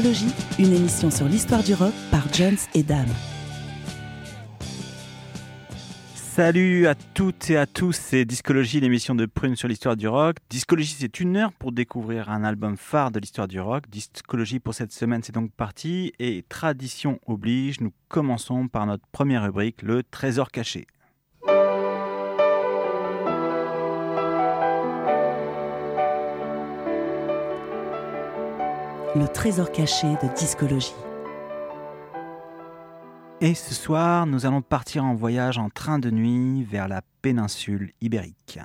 Discologie, une émission sur l'histoire du rock par Jones et Dame. Salut à toutes et à tous, c'est Discologie, l'émission de Prune sur l'histoire du rock. Discologie, c'est une heure pour découvrir un album phare de l'histoire du rock. Discologie pour cette semaine, c'est donc parti. Et tradition oblige, nous commençons par notre première rubrique, le trésor caché. Le trésor caché de discologie. Et ce soir, nous allons partir en voyage en train de nuit vers la péninsule ibérique.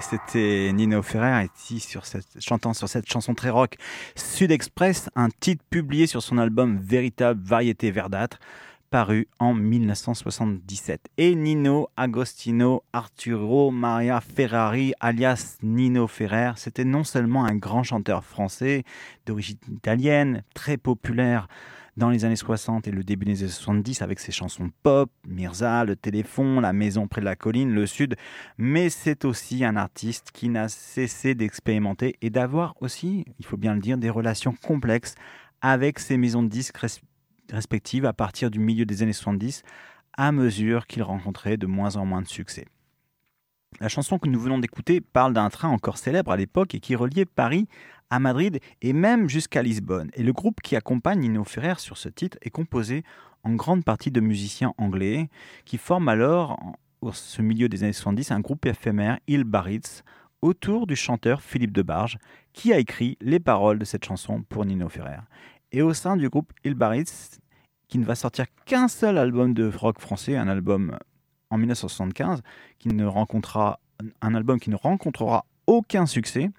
C'était Nino Ferrer ici sur cette, chantant sur cette chanson très rock Sud Express, un titre publié sur son album Véritable Variété Verdâtre, paru en 1977. Et Nino Agostino Arturo Maria Ferrari, alias Nino Ferrer, c'était non seulement un grand chanteur français d'origine italienne, très populaire dans les années 60 et le début des années 70 avec ses chansons pop, Mirza, Le Téléphone, La Maison près de la colline, Le Sud, mais c'est aussi un artiste qui n'a cessé d'expérimenter et d'avoir aussi, il faut bien le dire, des relations complexes avec ses maisons de disques respectives à partir du milieu des années 70 à mesure qu'il rencontrait de moins en moins de succès. La chanson que nous venons d'écouter parle d'un train encore célèbre à l'époque et qui reliait Paris à Madrid et même jusqu'à Lisbonne. Et le groupe qui accompagne Nino Ferrer sur ce titre est composé en grande partie de musiciens anglais qui forment alors, au milieu des années 70, un groupe éphémère, Il Baritz, autour du chanteur Philippe Debarge, qui a écrit les paroles de cette chanson pour Nino Ferrer. Et au sein du groupe Il Baritz, qui ne va sortir qu'un seul album de rock français, un album en 1975, qui ne rencontrera, un album qui ne rencontrera aucun succès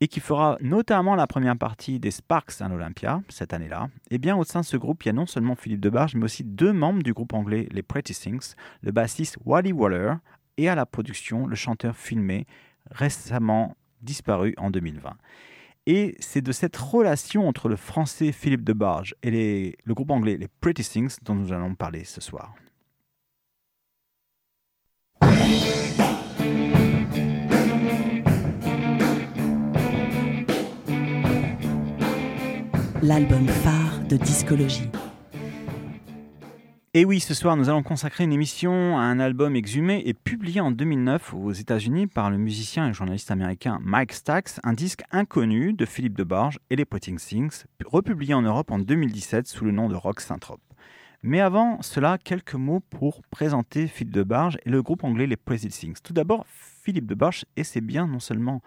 et qui fera notamment la première partie des Sparks à l'Olympia cette année-là, eh bien au sein de ce groupe, il y a non seulement Philippe Debarge, mais aussi deux membres du groupe anglais les Pretty Things, le bassiste Wally Waller et à la production le chanteur filmé récemment disparu en 2020. Et c'est de cette relation entre le français Philippe Debarge et le groupe anglais les Pretty Things dont nous allons parler ce soir. L'album phare de discologie. Et oui, ce soir, nous allons consacrer une émission à un album exhumé et publié en 2009 aux États-Unis par le musicien et journaliste américain Mike Stax, un disque inconnu de Philippe Debarge et les Potting Things, republié en Europe en 2017 sous le nom de Rock Synthrope. Mais avant cela, quelques mots pour présenter Philippe Debarge et le groupe anglais les Pretty Things. Tout d'abord, Philippe Debarge, et c'est bien non seulement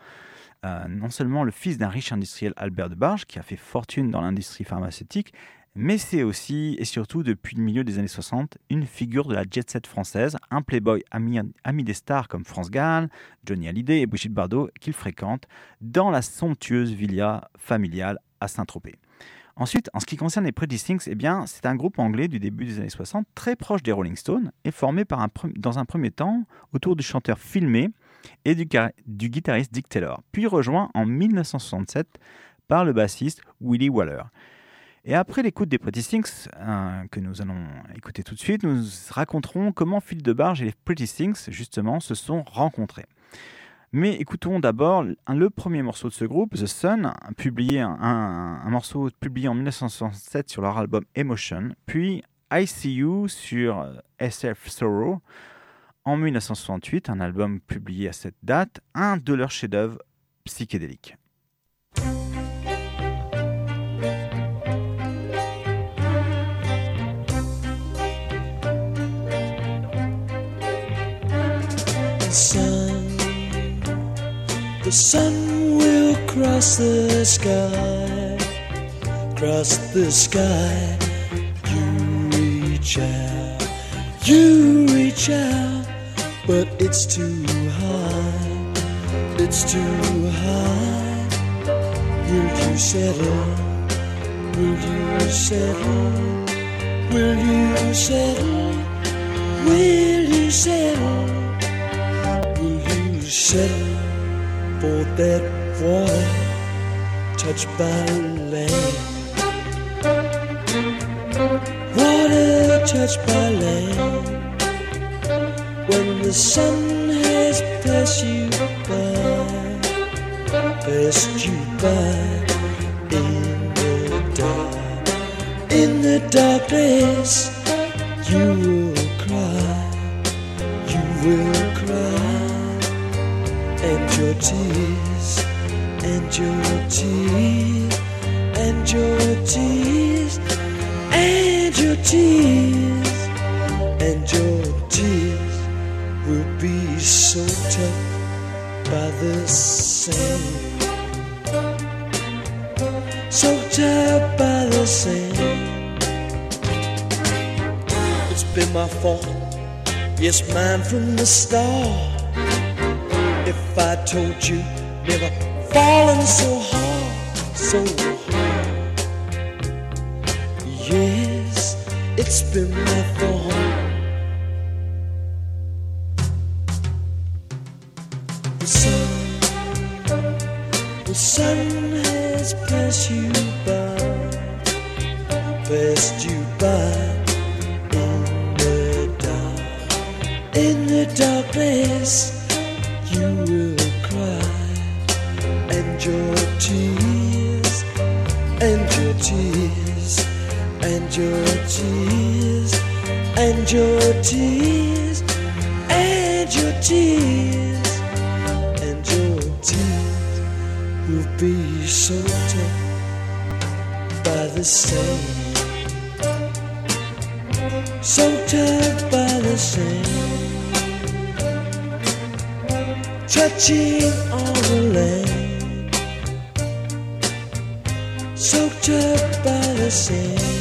euh, non seulement le fils d'un riche industriel Albert Debarge, qui a fait fortune dans l'industrie pharmaceutique, mais c'est aussi et surtout depuis le milieu des années 60 une figure de la jet set française, un playboy ami, ami des stars comme France Gall, Johnny Hallyday et Brigitte Bardot qu'il fréquente dans la somptueuse villa familiale à Saint-Tropez. Ensuite, en ce qui concerne les Pretty Things, eh bien, c'est un groupe anglais du début des années 60, très proche des Rolling Stones, et formé par un, dans un premier temps autour du chanteur filmé et du, guitariste Dick Taylor, puis rejoint en 1967 par le bassiste Willie Waller. Et après l'écoute des Pretty Things, euh, que nous allons écouter tout de suite, nous raconterons comment Phil DeBarge et les Pretty Things, justement, se sont rencontrés. Mais écoutons d'abord le premier morceau de ce groupe, The Sun, publié un, morceau publié en 1967 sur leur album Emotion, puis I See You sur euh, SF Sorrow en 1968, un album publié à cette date, un de leurs chefs-d'œuvre psychédéliques. Cross the sky, but it's too high, it's too high. Will you settle? Will you settle? Will you settle? Will you settle? Will you settle? for that water touched by land. Water touched by land. When the sun has passed you by, passed you by in the dark, in the darkness, you will cry, you will cry. And your tears and your tears and your tears and your tears and your took by the sand, soaked up by the sand. It's been my fault, yes, mine from the start. If I told you, never fallen so hard, so hard. Yes, it's been my fault. darkness, you will cry, and your tears, and your tears, and your tears, and your tears, and your tears, and your tears will be so by the same. Stretching on the land Soaked up by the sea.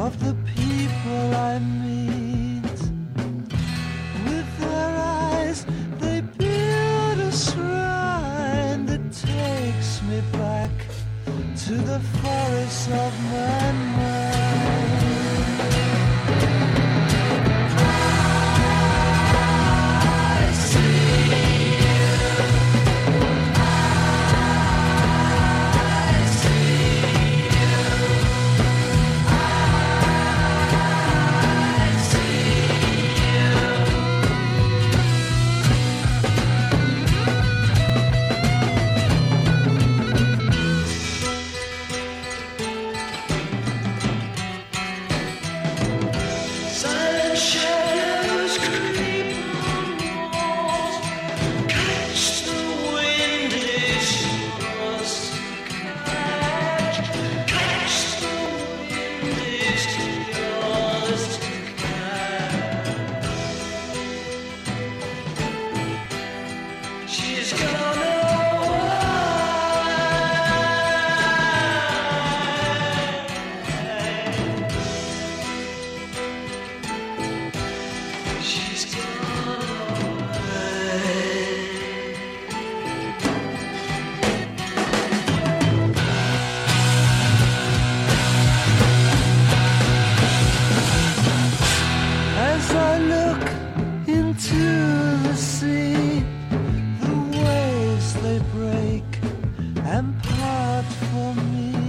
of the hard for me.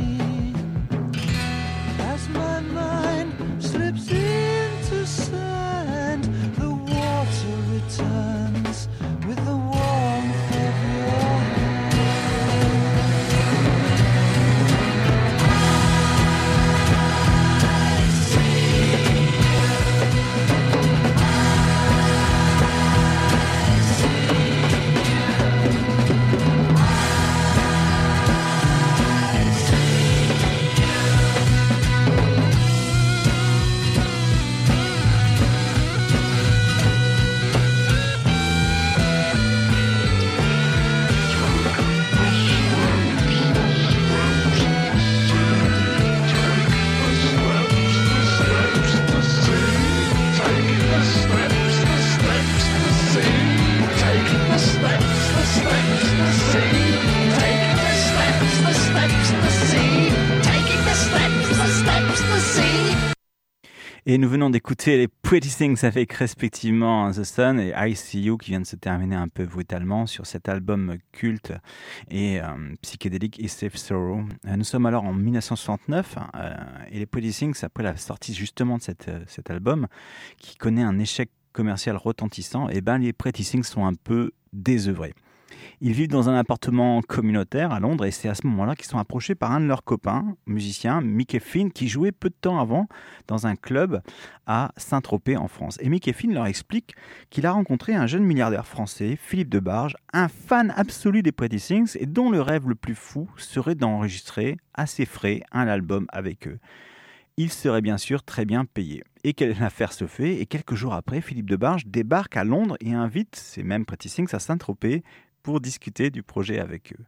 Et nous venons d'écouter les Pretty Things avec respectivement The Sun et I See You qui vient de se terminer un peu brutalement sur cet album culte et euh, psychédélique Is Safe Sorrow. Euh, nous sommes alors en 1969 euh, et les Pretty Things, après la sortie justement de cette, cet album qui connaît un échec commercial retentissant, et ben les Pretty Things sont un peu désœuvrés. Ils vivent dans un appartement communautaire à Londres et c'est à ce moment-là qu'ils sont approchés par un de leurs copains, musicien, Mickey Finn, qui jouait peu de temps avant dans un club à Saint-Tropez en France. Et Mickey Finn leur explique qu'il a rencontré un jeune milliardaire français, Philippe Debarge, un fan absolu des Pretty Things et dont le rêve le plus fou serait d'enregistrer à ses frais un album avec eux. Il serait bien sûr très bien payé. Et l'affaire se fait, et quelques jours après, Philippe Debarge débarque à Londres et invite ces mêmes Pretty Things à Saint-Tropez pour discuter du projet avec eux.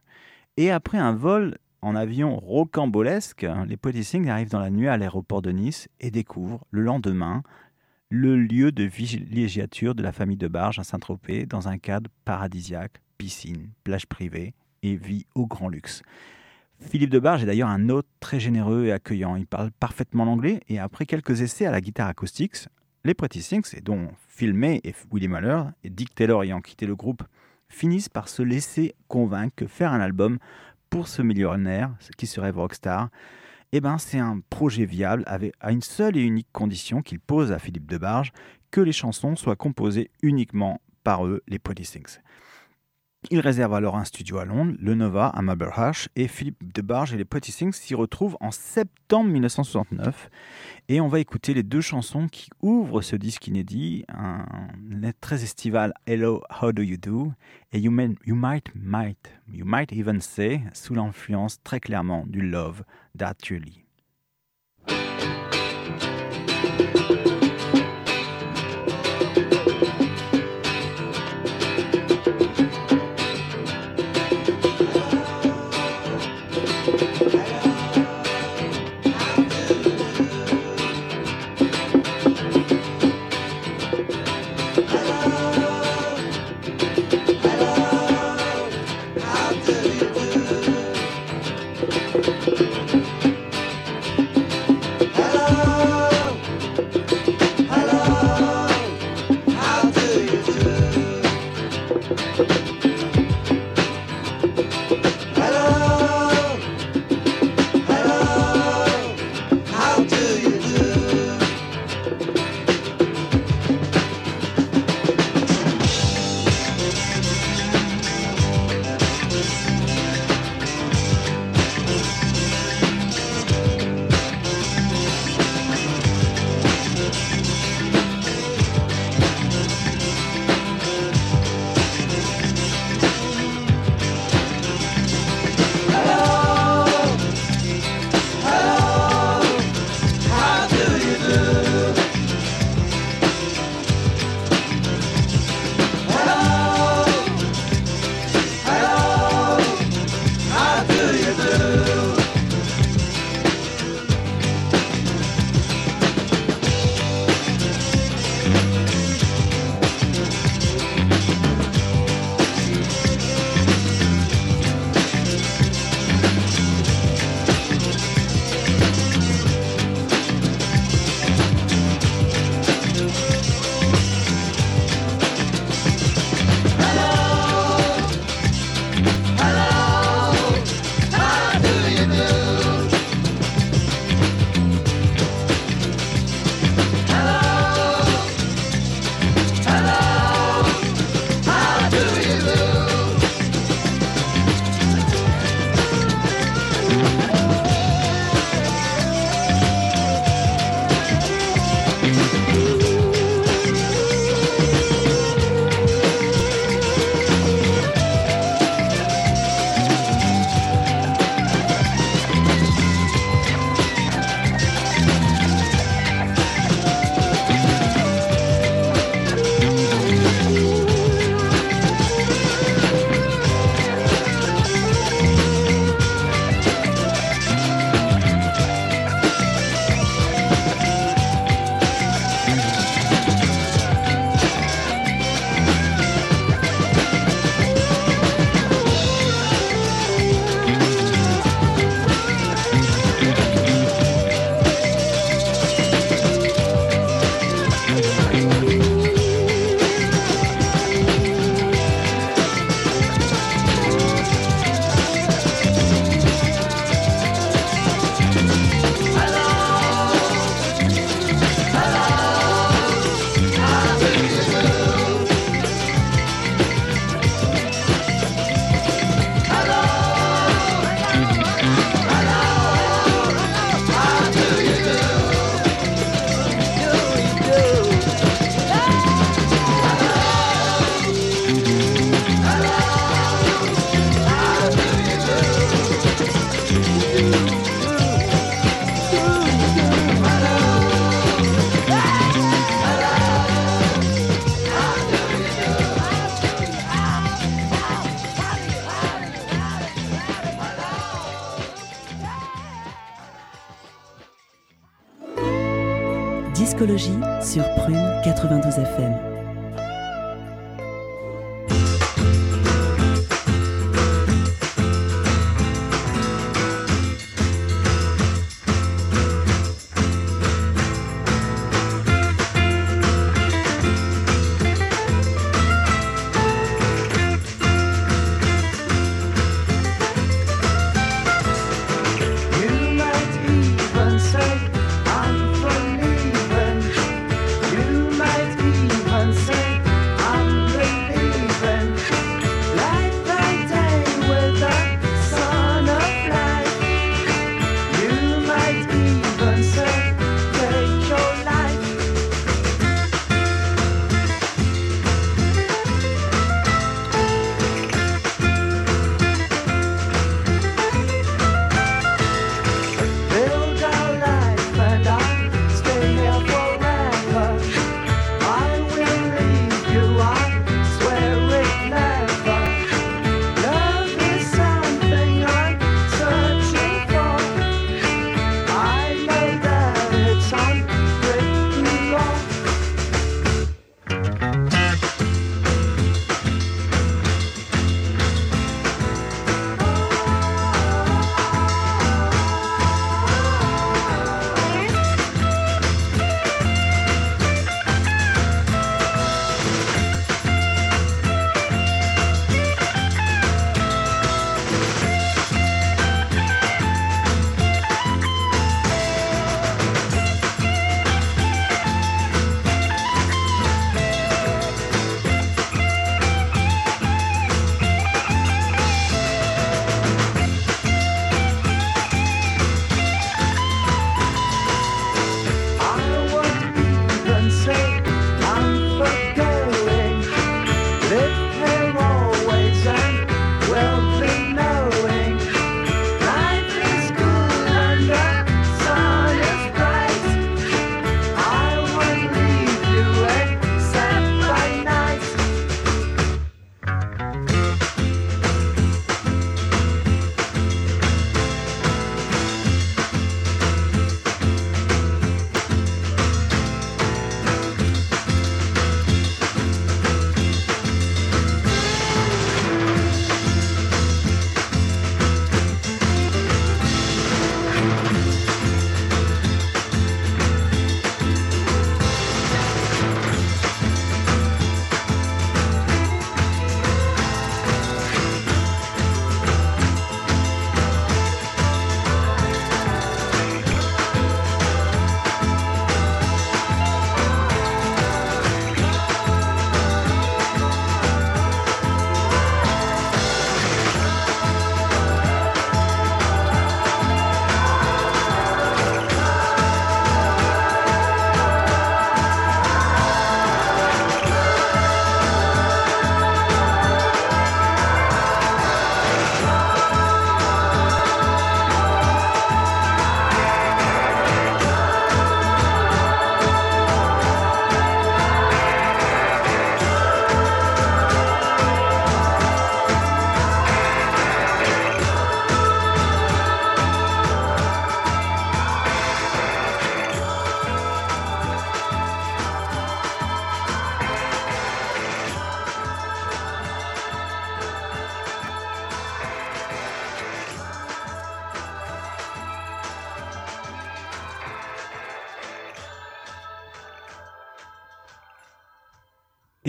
Et après un vol en avion rocambolesque, les Pretty Things arrivent dans la nuit à l'aéroport de Nice et découvrent le lendemain le lieu de villégiature de la famille de Barge à Saint-Tropez dans un cadre paradisiaque, piscine, plage privée et vie au grand luxe. Philippe Debarge est d'ailleurs un hôte très généreux et accueillant. Il parle parfaitement l'anglais et après quelques essais à la guitare acoustique, les Pretty Things, et dont Phil May et Willie Muller et Dick Taylor ayant quitté le groupe, finissent par se laisser convaincre que faire un album pour ce millionnaire, qui serait rockstar, eh ben, c'est un projet viable avec, à une seule et unique condition qu'il pose à Philippe Debarge, que les chansons soient composées uniquement par eux, les Pretty Things. Il réserve alors un studio à Londres, le Nova à Maberhash, et Philippe Debarge et les Pretty Things s'y retrouvent en septembre 1969. Et on va écouter les deux chansons qui ouvrent ce disque inédit, un très estival Hello, How Do You Do? Et You, Might, Might, You Might Even Say, sous l'influence très clairement du Love Lee.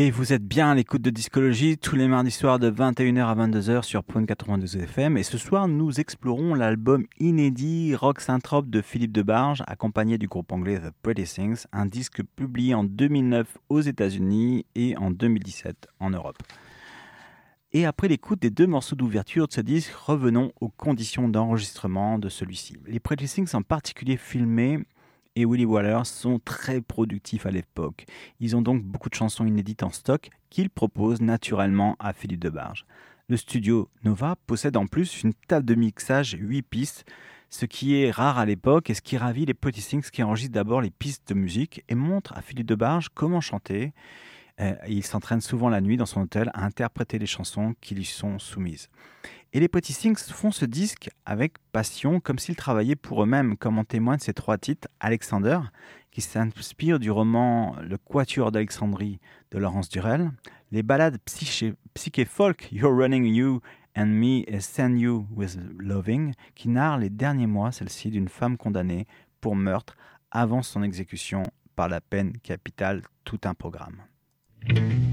Et vous êtes bien à l'écoute de Discologie tous les mardis soirs de 21h à 22h sur Prune 92 FM. Et ce soir, nous explorons l'album inédit Rock Synthrope de Philippe Debarge, accompagné du groupe anglais The Pretty Things, un disque publié en 2009 aux États-Unis et en 2017 en Europe. Et après l'écoute des deux morceaux d'ouverture de ce disque, revenons aux conditions d'enregistrement de celui-ci. Les Pretty Things en particulier filmés et Willy Waller sont très productifs à l'époque. Ils ont donc beaucoup de chansons inédites en stock qu'ils proposent naturellement à Philippe Debarge. Le studio Nova possède en plus une table de mixage 8 pistes, ce qui est rare à l'époque et ce qui ravit les Pretty Things qui enregistrent d'abord les pistes de musique et montrent à Philippe Debarge comment chanter euh, il s'entraîne souvent la nuit dans son hôtel à interpréter les chansons qui lui sont soumises. Et les Petit Things font ce disque avec passion, comme s'ils travaillaient pour eux-mêmes, comme en témoignent ces trois titres Alexander, qui s'inspire du roman Le Quatuor d'Alexandrie de Laurence Durel, les ballades psyché-folk, You're Running You and Me Send You with Loving, qui narrent les derniers mois, celle-ci, d'une femme condamnée pour meurtre avant son exécution par la peine capitale, tout un programme. Thank you.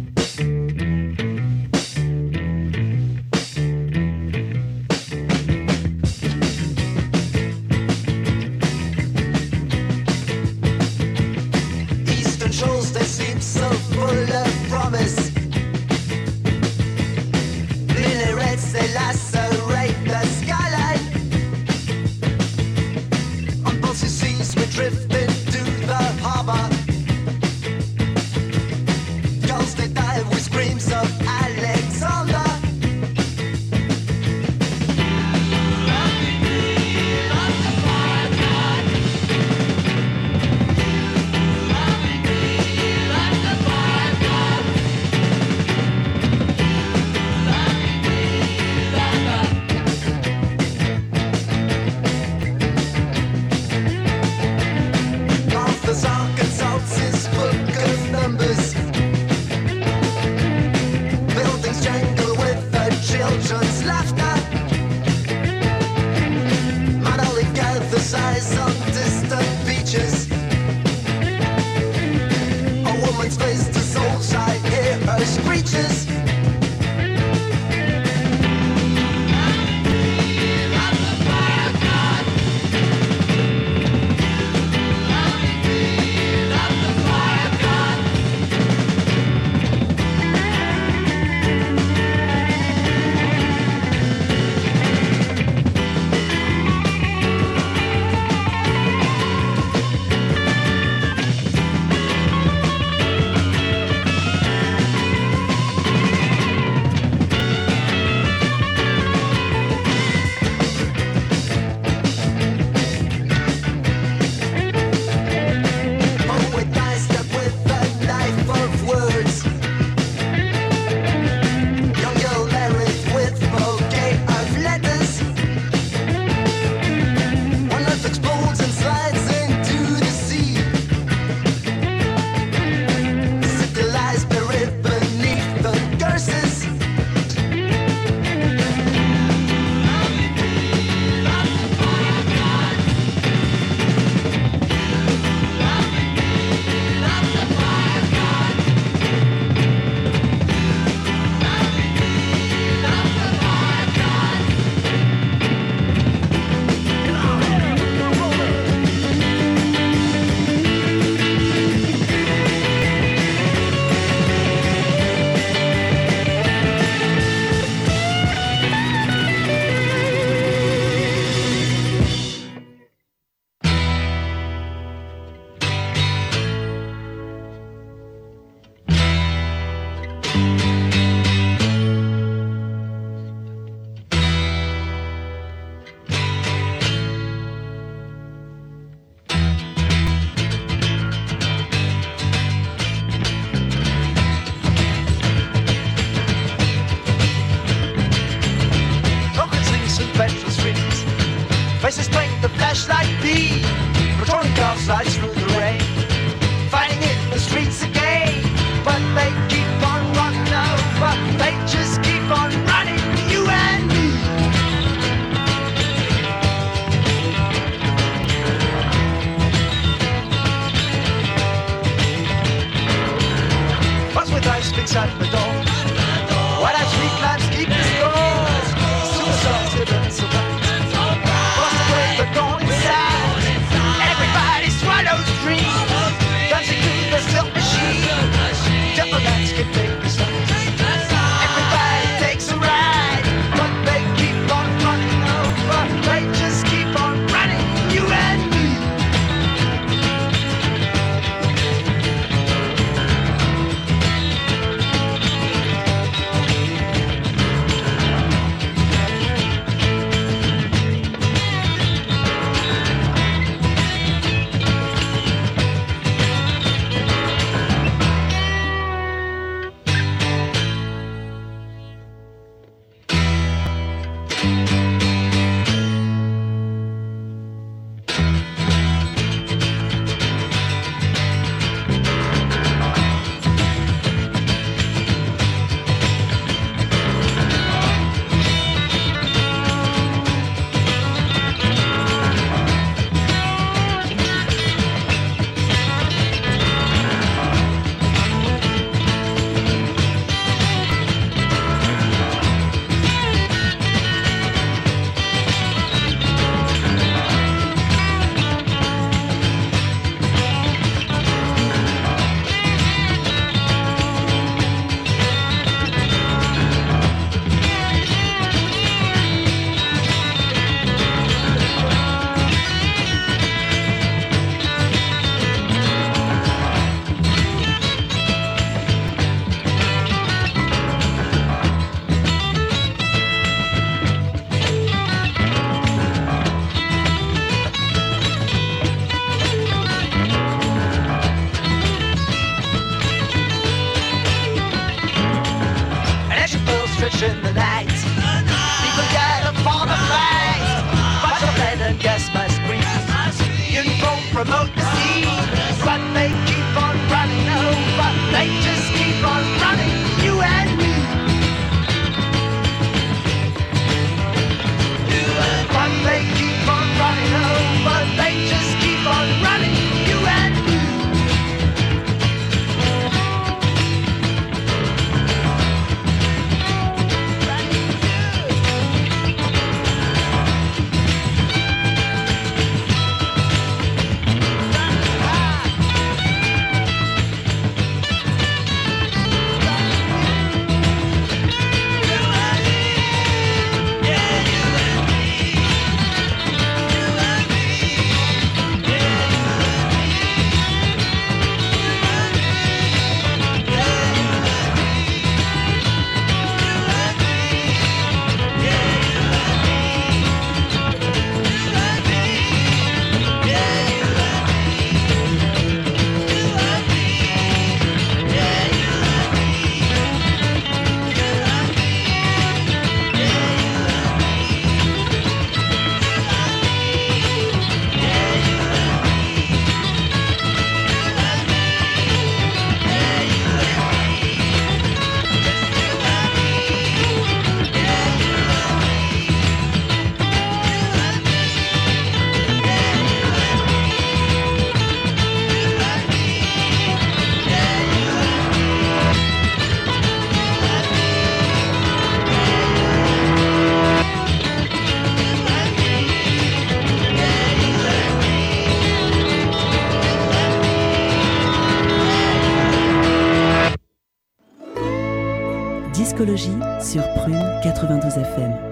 Sur Prune 92 FM.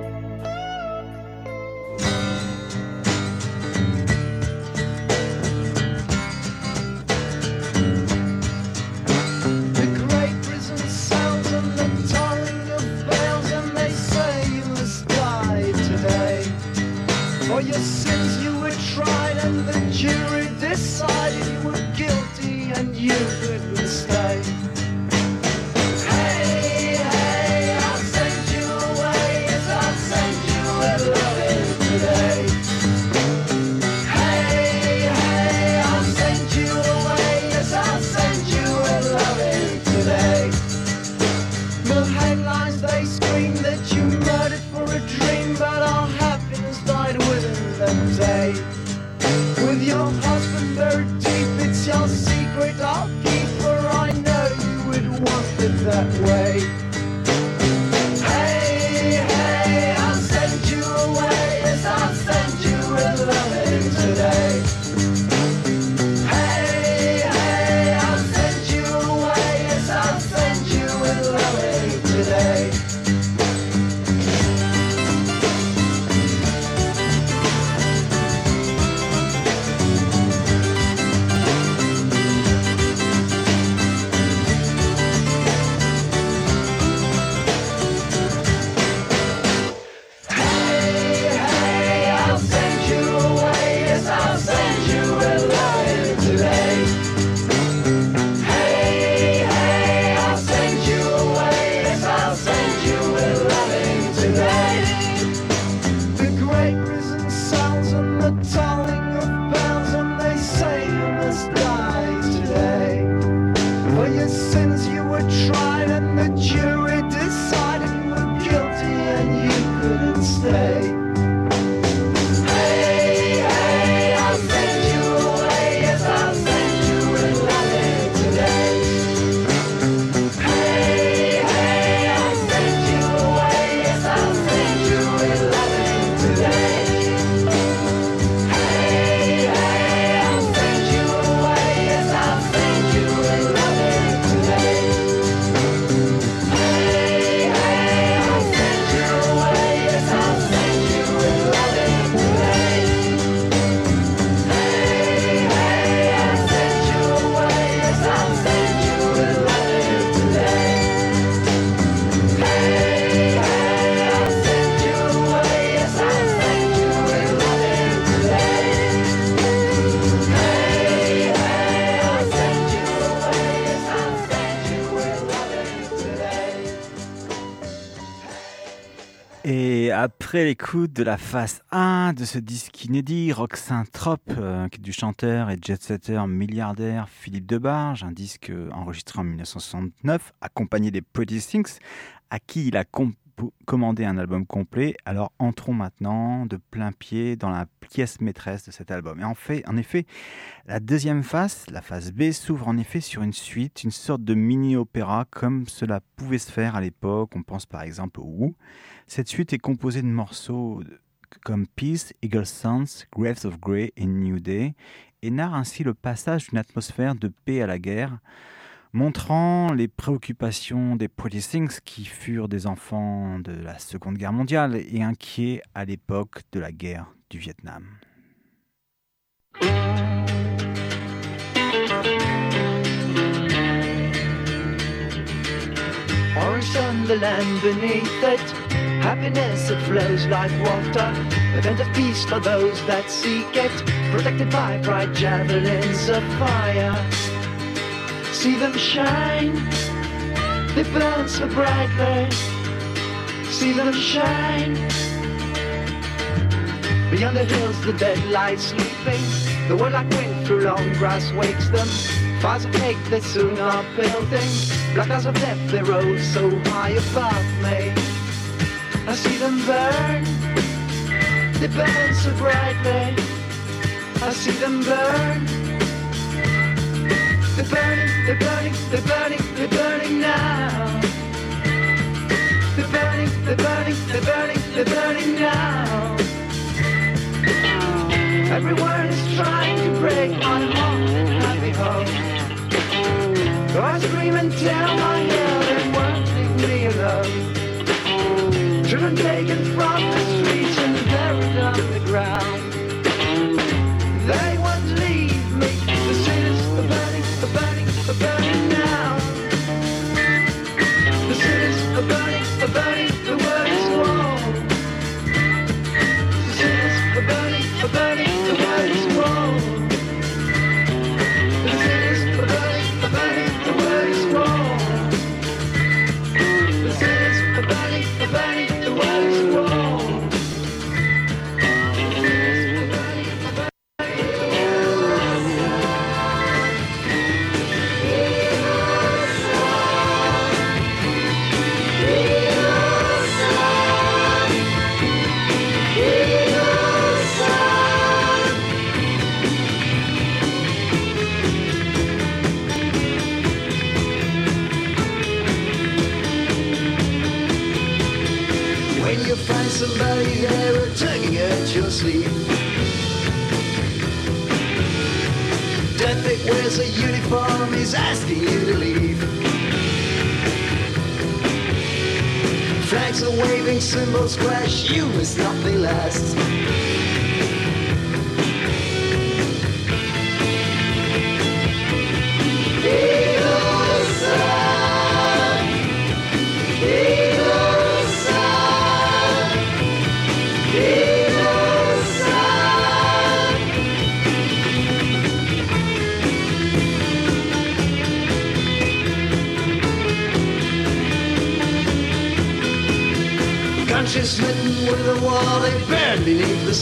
Après l'écoute de la phase 1 de ce disque inédit, Rock Saint-Trope, euh, du chanteur et jet-setter milliardaire Philippe Debarge, un disque euh, enregistré en 1969, accompagné des Pretty Things, à qui il a commandé un album complet. Alors entrons maintenant de plein pied dans la pièce maîtresse de cet album. Et en, fait, en effet, la deuxième phase, la phase B, s'ouvre en effet sur une suite, une sorte de mini-opéra comme cela pouvait se faire à l'époque. On pense par exemple au Who. Cette suite est composée de morceaux comme Peace, Eagle Sounds, Graves of Grey et New Day et narre ainsi le passage d'une atmosphère de paix à la guerre, montrant les préoccupations des Pretty qui furent des enfants de la Seconde Guerre mondiale et inquiets à l'époque de la guerre du Vietnam. Happiness that flows like water. Event of peace for those that seek it. Protected by bright javelins of fire. See them shine. They burn so brightly. See them shine. Beyond the hills, the dead lie sleeping. The warlike wind through long grass wakes them. Fires of hate they soon are building. Black eyes of death they rose so high above me. I see them burn. They burn so brightly. I see them burn. They're burning, they're burning, they're burning, they're burning now. They're burning, they're burning, they're burning, they're burning now. Everyone is trying to break my heart and happy home. So I scream and tell my hell and won't leave me alone. Children taken from the streets and buried underground. They are waving, cymbals crash, you must nothing be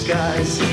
skies.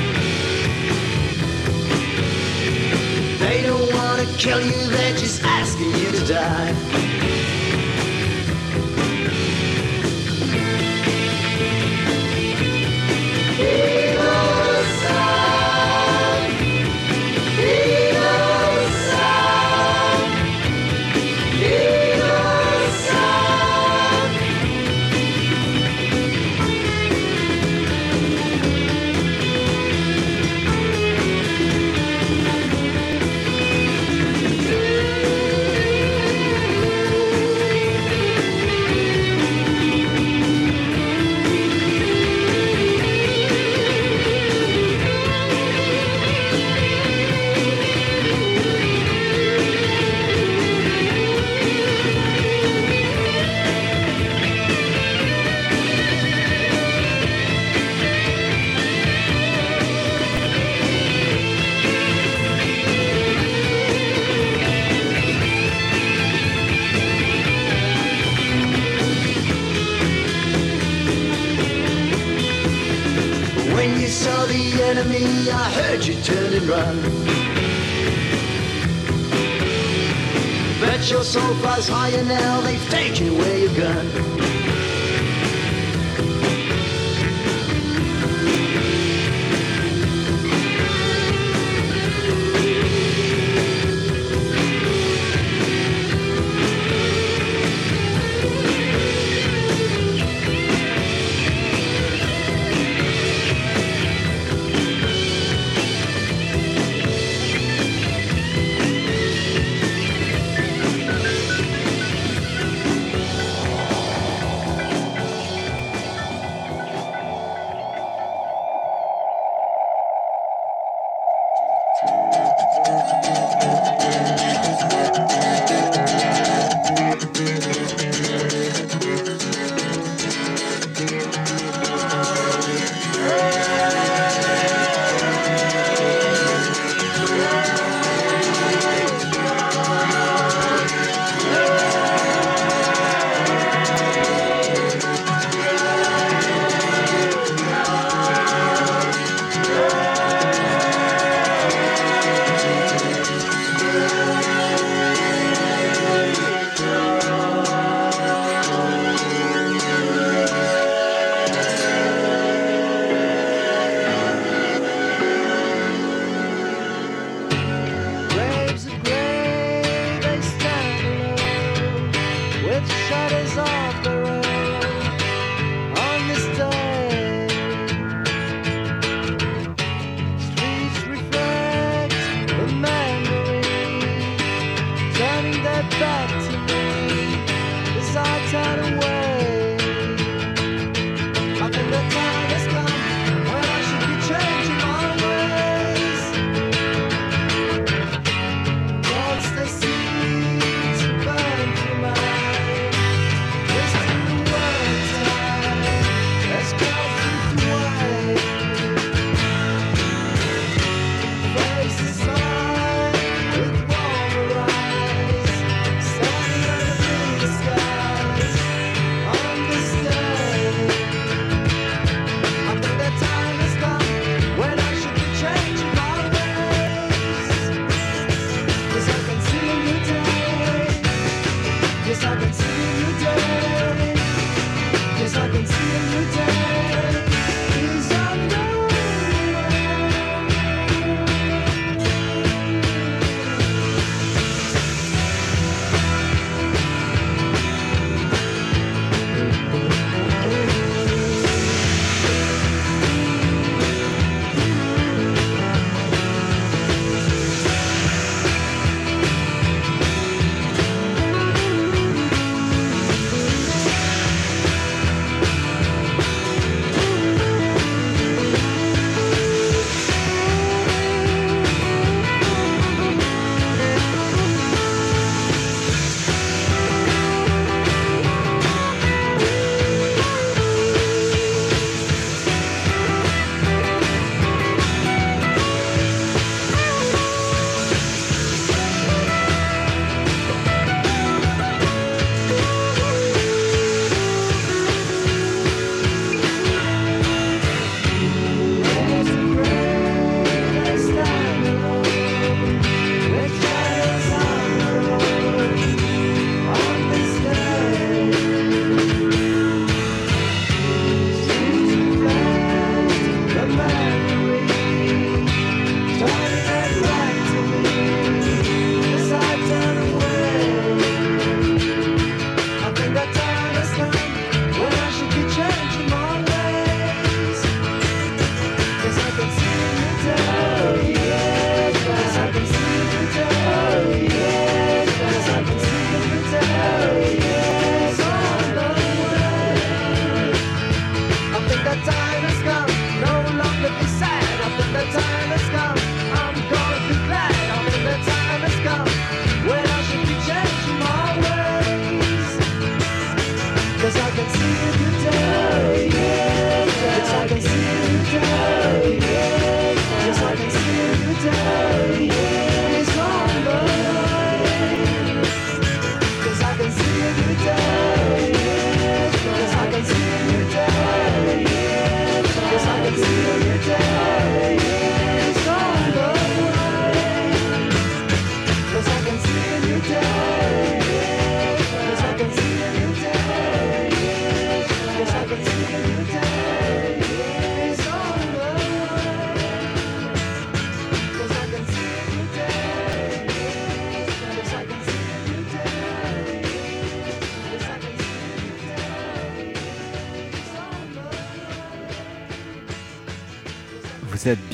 Gun.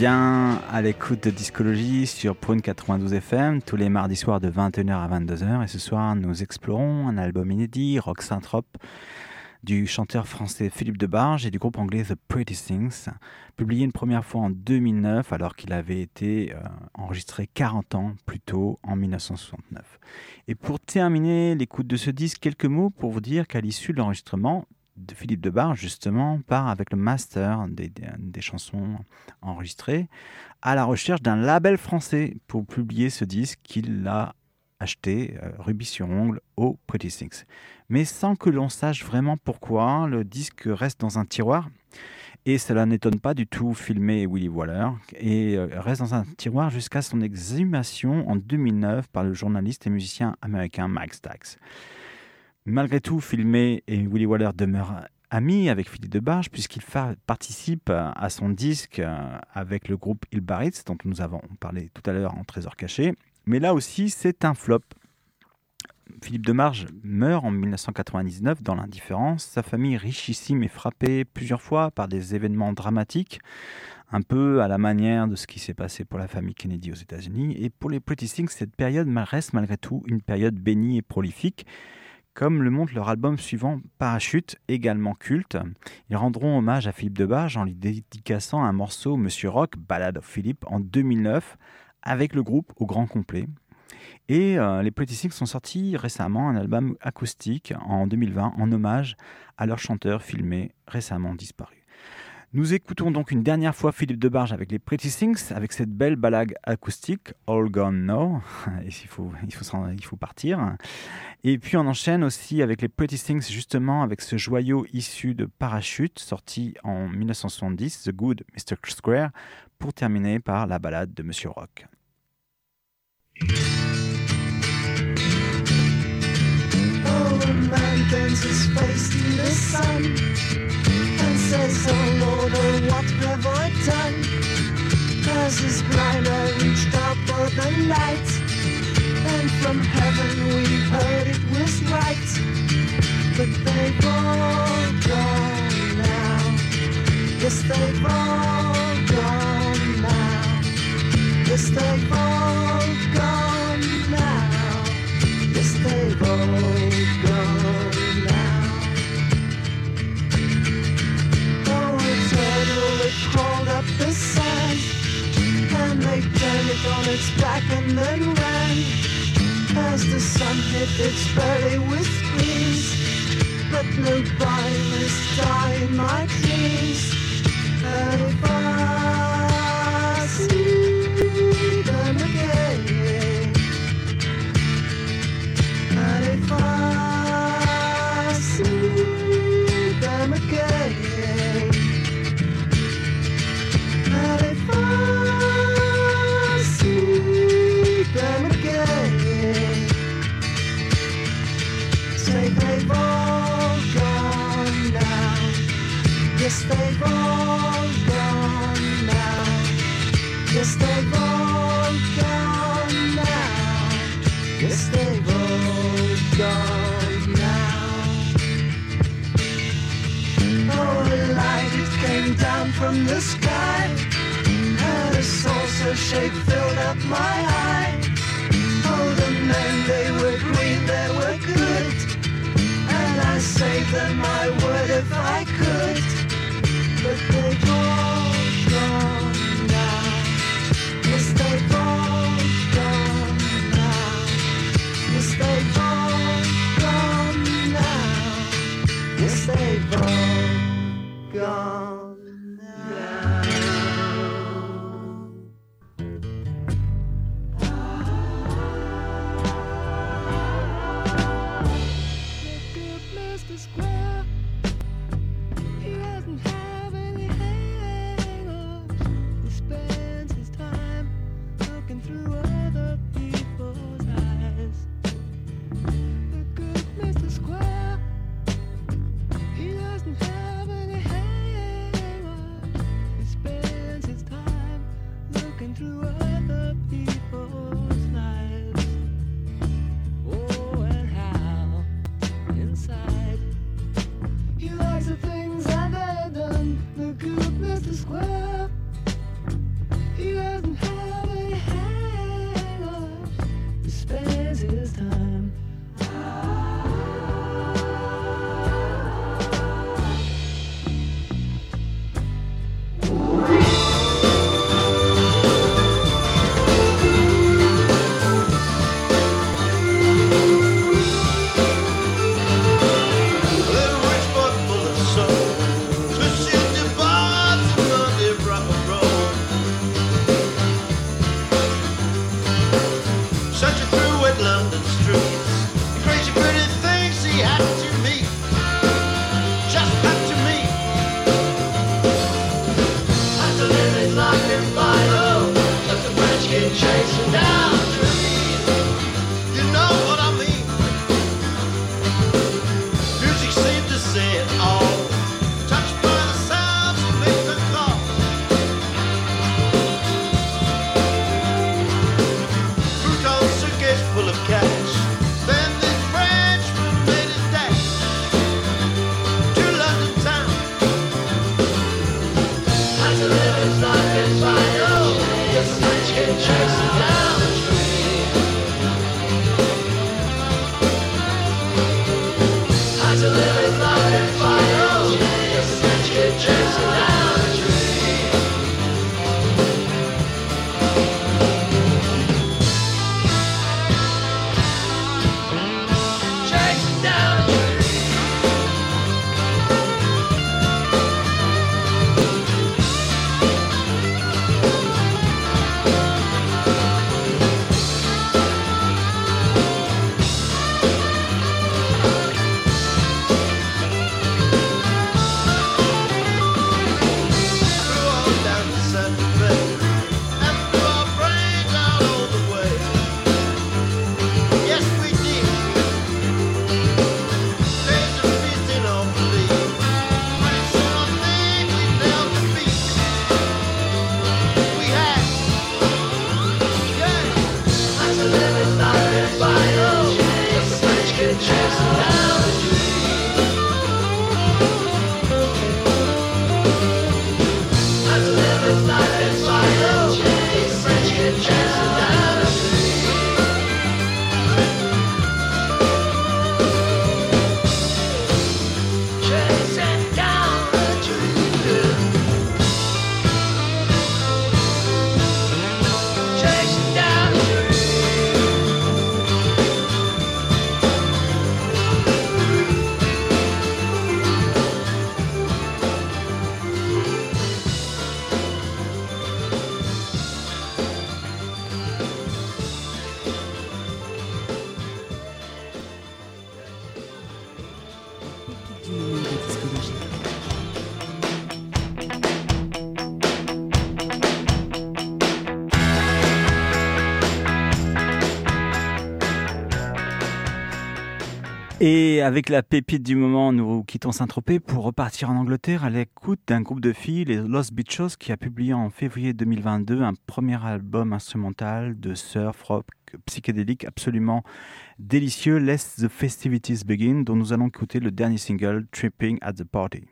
Bien à l'écoute de Discologie sur Prune 92 FM tous les mardis soirs de 21h à 22h et ce soir nous explorons un album inédit, Rock Synthrope, du chanteur français Philippe Debarge et du groupe anglais The Pretty Things, publié une première fois en 2009 alors qu'il avait été euh, enregistré 40 ans plus tôt en 1969. Et pour terminer l'écoute de ce disque, quelques mots pour vous dire qu'à l'issue de l'enregistrement, de Philippe Debar, justement, part avec le master des, des, chansons enregistrées à la recherche d'un label français pour publier ce disque qu'il a acheté, euh, rubis sur ongle, au Pretty Things. Mais sans que l'on sache vraiment pourquoi, le disque reste dans un tiroir. Et cela n'étonne pas du tout filmer Willy Waller et euh, reste dans un tiroir jusqu'à son exhumation en 2009 par le journaliste et musicien américain Mike Stax. Malgré tout, Filmé et Willy Waller demeurent amis avec Philippe Debarge puisqu'il participe à son disque euh, avec le groupe Ilbaritz dont nous avons parlé tout à l'heure en Trésor caché. Mais là aussi, c'est un flop. Philippe Demarge meurt en 1999 dans l'indifférence. Sa famille richissime est frappée plusieurs fois par des événements dramatiques, un peu à la manière de ce qui s'est passé pour la famille Kennedy aux États-Unis. Et pour les Pretty Things, cette période reste malgré tout une période bénie et prolifique comme le montre leur album suivant Parachute, également culte. Ils rendront hommage à Philippe Debarge en lui dédicaçant un morceau Monsieur Rock, Ballade of Philippe, en 2009, avec le groupe au grand complet. Et euh, les Things sont sortis récemment un album acoustique en 2020 en hommage à leur chanteur filmé récemment disparu. Nous écoutons donc une dernière fois Philippe Debarge avec les Pretty Things, avec cette belle balade acoustique, All Gone Now. il, faut, partir. Et puis on enchaîne aussi avec les Pretty Things, justement avec ce joyau issu de Parachute, sorti en 1970, The Good Mr. Square, pour terminer par la balade de Monsieur Rock. Says, Lord, oh, what have I done? As his eye reached out for the light, and from heaven we heard it was right. But they've all gone now. Yes, they've all gone now. Yes, they've all gone now. Yes, they've all on its back and then ran. As the sun hit its belly with screams, but no is dying my dreams. And from the sky, and a saucer shape filled up my eye. Oh, the men they were green, they were good, and I saved them, I would if I could, Avec la pépite du moment, nous quittons Saint-Tropez pour repartir en Angleterre à l'écoute d'un groupe de filles, les Lost Beachos, qui a publié en février 2022 un premier album instrumental de surf rock psychédélique absolument délicieux, Let the Festivities Begin, dont nous allons écouter le dernier single, Tripping at the Party.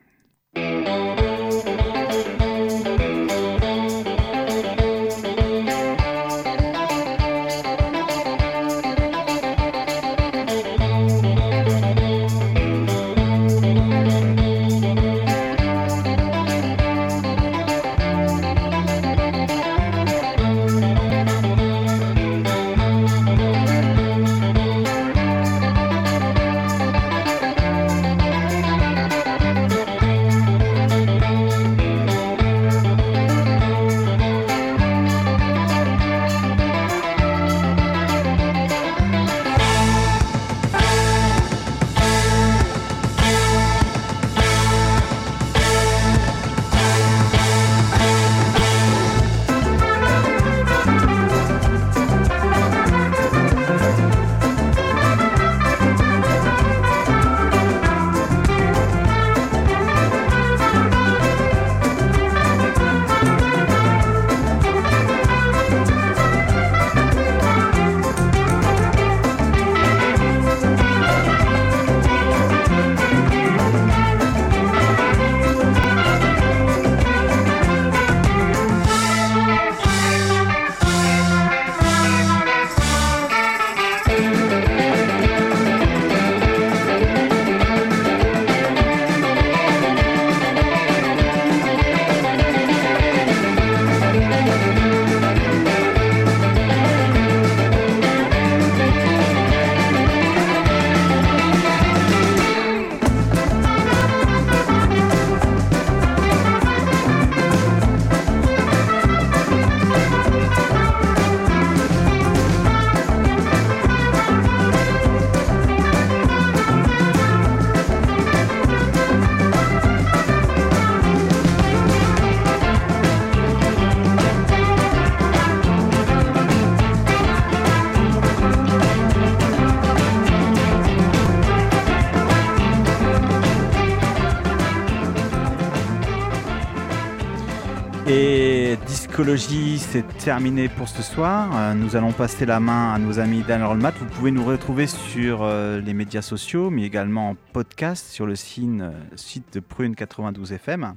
Discologie, c'est terminé pour ce soir. Euh, Nous allons passer la main à nos amis d'Anne Rollmat. Vous pouvez nous retrouver sur euh, les médias sociaux, mais également en podcast sur le site, euh, site de Prune 92 FM.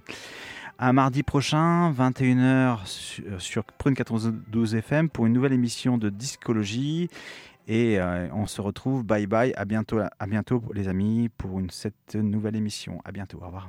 À mardi prochain, 21h sur, Prune 92 FM pour une nouvelle émission de Discologie. Et on se retrouve. Bye bye. À bientôt, à bientôt les amis pour une, cette nouvelle émission. À bientôt. Au revoir.